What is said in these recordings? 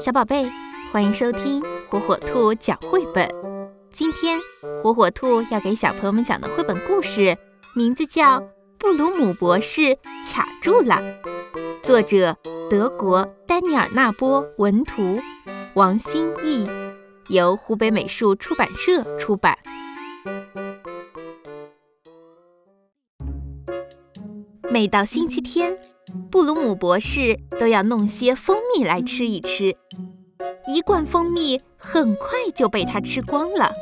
小宝贝，欢迎收听火火兔讲绘本。今天火火兔要给小朋友们讲的绘本故事，名字叫《布鲁姆博士卡住了》，作者德国丹尼尔纳波文图，王新义，由湖北美术出版社出版。每到星期天。布鲁姆博士都要弄些蜂蜜来吃一吃，一罐蜂蜜很快就被他吃光了。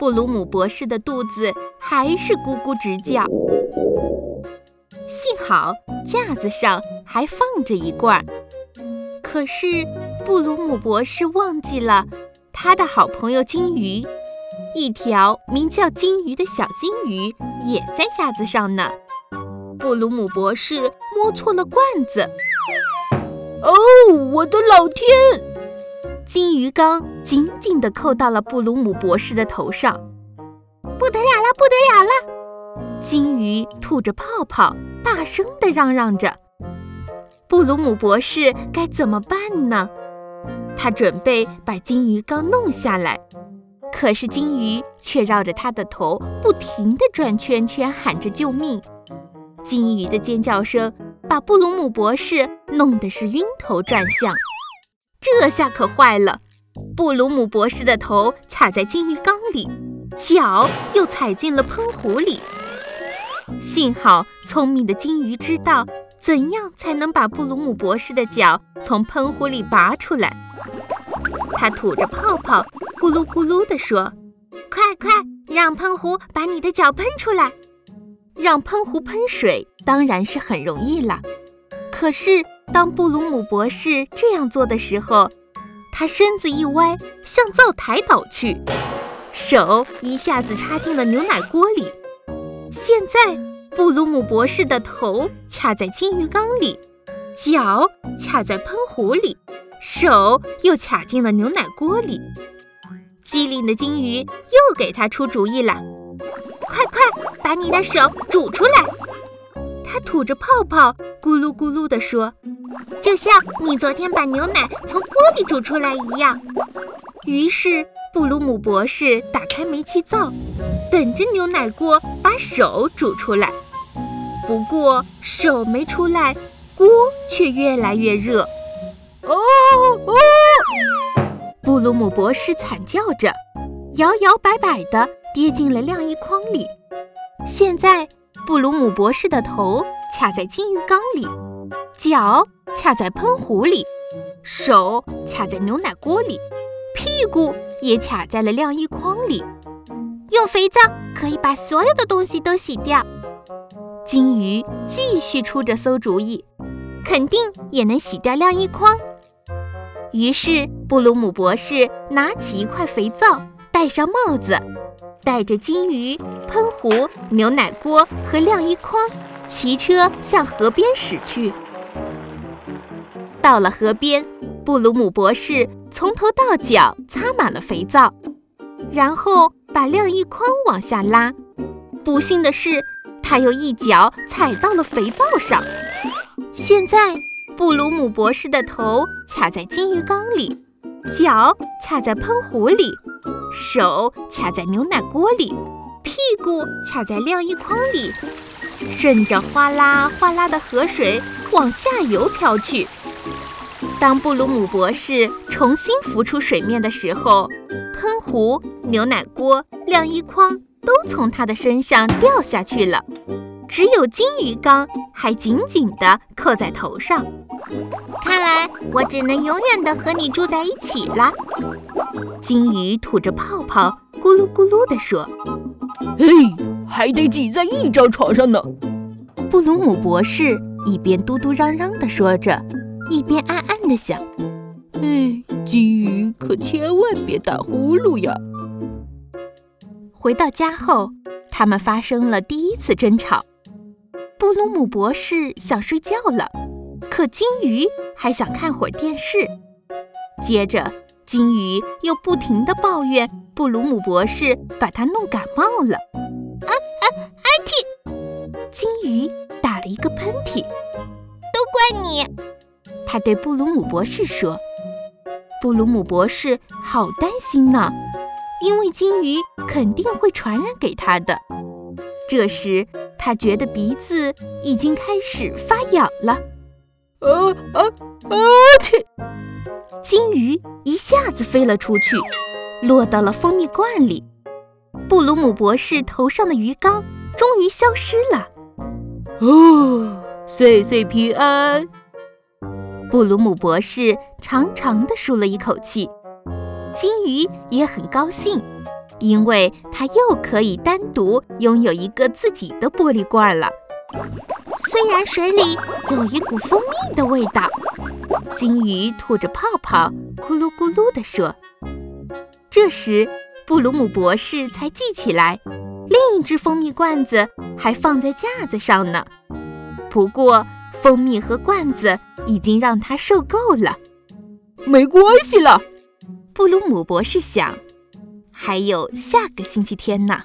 布鲁姆博士的肚子还是咕咕直叫。幸好架子上还放着一罐，可是布鲁姆博士忘记了他的好朋友金鱼，一条名叫金鱼的小金鱼也在架子上呢。布鲁姆博士摸错了罐子，哦，我的老天！金鱼缸紧紧地扣到了布鲁姆博士的头上，不得了了，不得了了！金鱼吐着泡泡，大声地嚷嚷着。布鲁姆博士该怎么办呢？他准备把金鱼缸弄下来，可是金鱼却绕着他的头不停地转圈圈，喊着救命。金鱼的尖叫声把布鲁姆博士弄得是晕头转向，这下可坏了！布鲁姆博士的头卡在金鱼缸里，脚又踩进了喷壶里。幸好聪明的金鱼知道怎样才能把布鲁姆博士的脚从喷壶里拔出来。他吐着泡泡，咕噜咕噜地说：“快快，让喷壶把你的脚喷出来！”让喷壶喷水当然是很容易了，可是当布鲁姆博士这样做的时候，他身子一歪，向灶台倒去，手一下子插进了牛奶锅里。现在布鲁姆博士的头卡在金鱼缸里，脚卡在喷壶里，手又卡进了牛奶锅里。机灵的金鱼又给他出主意了。快快把你的手煮出来！他吐着泡泡，咕噜咕噜地说：“就像你昨天把牛奶从锅里煮出来一样。”于是布鲁姆博士打开煤气灶，等着牛奶锅把手煮出来。不过手没出来，锅却越来越热。哦哦！布鲁姆博士惨叫着，摇摇摆摆的。跌进了晾衣筐里。现在，布鲁姆博士的头卡在金鱼缸里，脚卡在喷壶里，手卡在牛奶锅里，屁股也卡在了晾衣筐里。用肥皂可以把所有的东西都洗掉。金鱼继续出着馊主意，肯定也能洗掉晾衣筐。于是，布鲁姆博士拿起一块肥皂，戴上帽子。带着金鱼、喷壶、牛奶锅和晾衣筐，骑车向河边驶去。到了河边，布鲁姆博士从头到脚擦满了肥皂，然后把晾衣筐往下拉。不幸的是，他又一脚踩到了肥皂上。现在，布鲁姆博士的头卡在金鱼缸里，脚卡在喷壶里。手卡在牛奶锅里，屁股卡在晾衣筐里，顺着哗啦哗啦的河水往下游飘去。当布鲁姆博士重新浮出水面的时候，喷壶、牛奶锅、晾衣筐都从他的身上掉下去了，只有金鱼缸还紧紧地扣在头上。看来我只能永远的和你住在一起了。金鱼吐着泡泡，咕噜咕噜地说：“嘿，还得挤在一张床上呢。”布鲁姆博士一边嘟嘟嚷嚷地说着，一边暗暗地想：“哎，金鱼可千万别打呼噜呀！”回到家后，他们发生了第一次争吵。布鲁姆博士想睡觉了，可金鱼还想看会儿电视。接着。金鱼又不停地抱怨布鲁姆博士把它弄感冒了。啊啊啊！嚏！金鱼打了一个喷嚏。都怪你！他对布鲁姆博士说：“布鲁姆博士好担心呢，因为金鱼肯定会传染给他的。这时，他觉得鼻子已经开始发痒了。啊啊啊！切！金鱼一下子飞了出去，落到了蜂蜜罐里。布鲁姆博士头上的鱼缸终于消失了。哦，岁岁平安！布鲁姆博士长长的舒了一口气。金鱼也很高兴，因为它又可以单独拥有一个自己的玻璃罐了。虽然水里有一股蜂蜜的味道，金鱼吐着泡泡，咕噜咕噜地说。这时，布鲁姆博士才记起来，另一只蜂蜜罐子还放在架子上呢。不过，蜂蜜和罐子已经让他受够了。没关系了，布鲁姆博士想，还有下个星期天呢。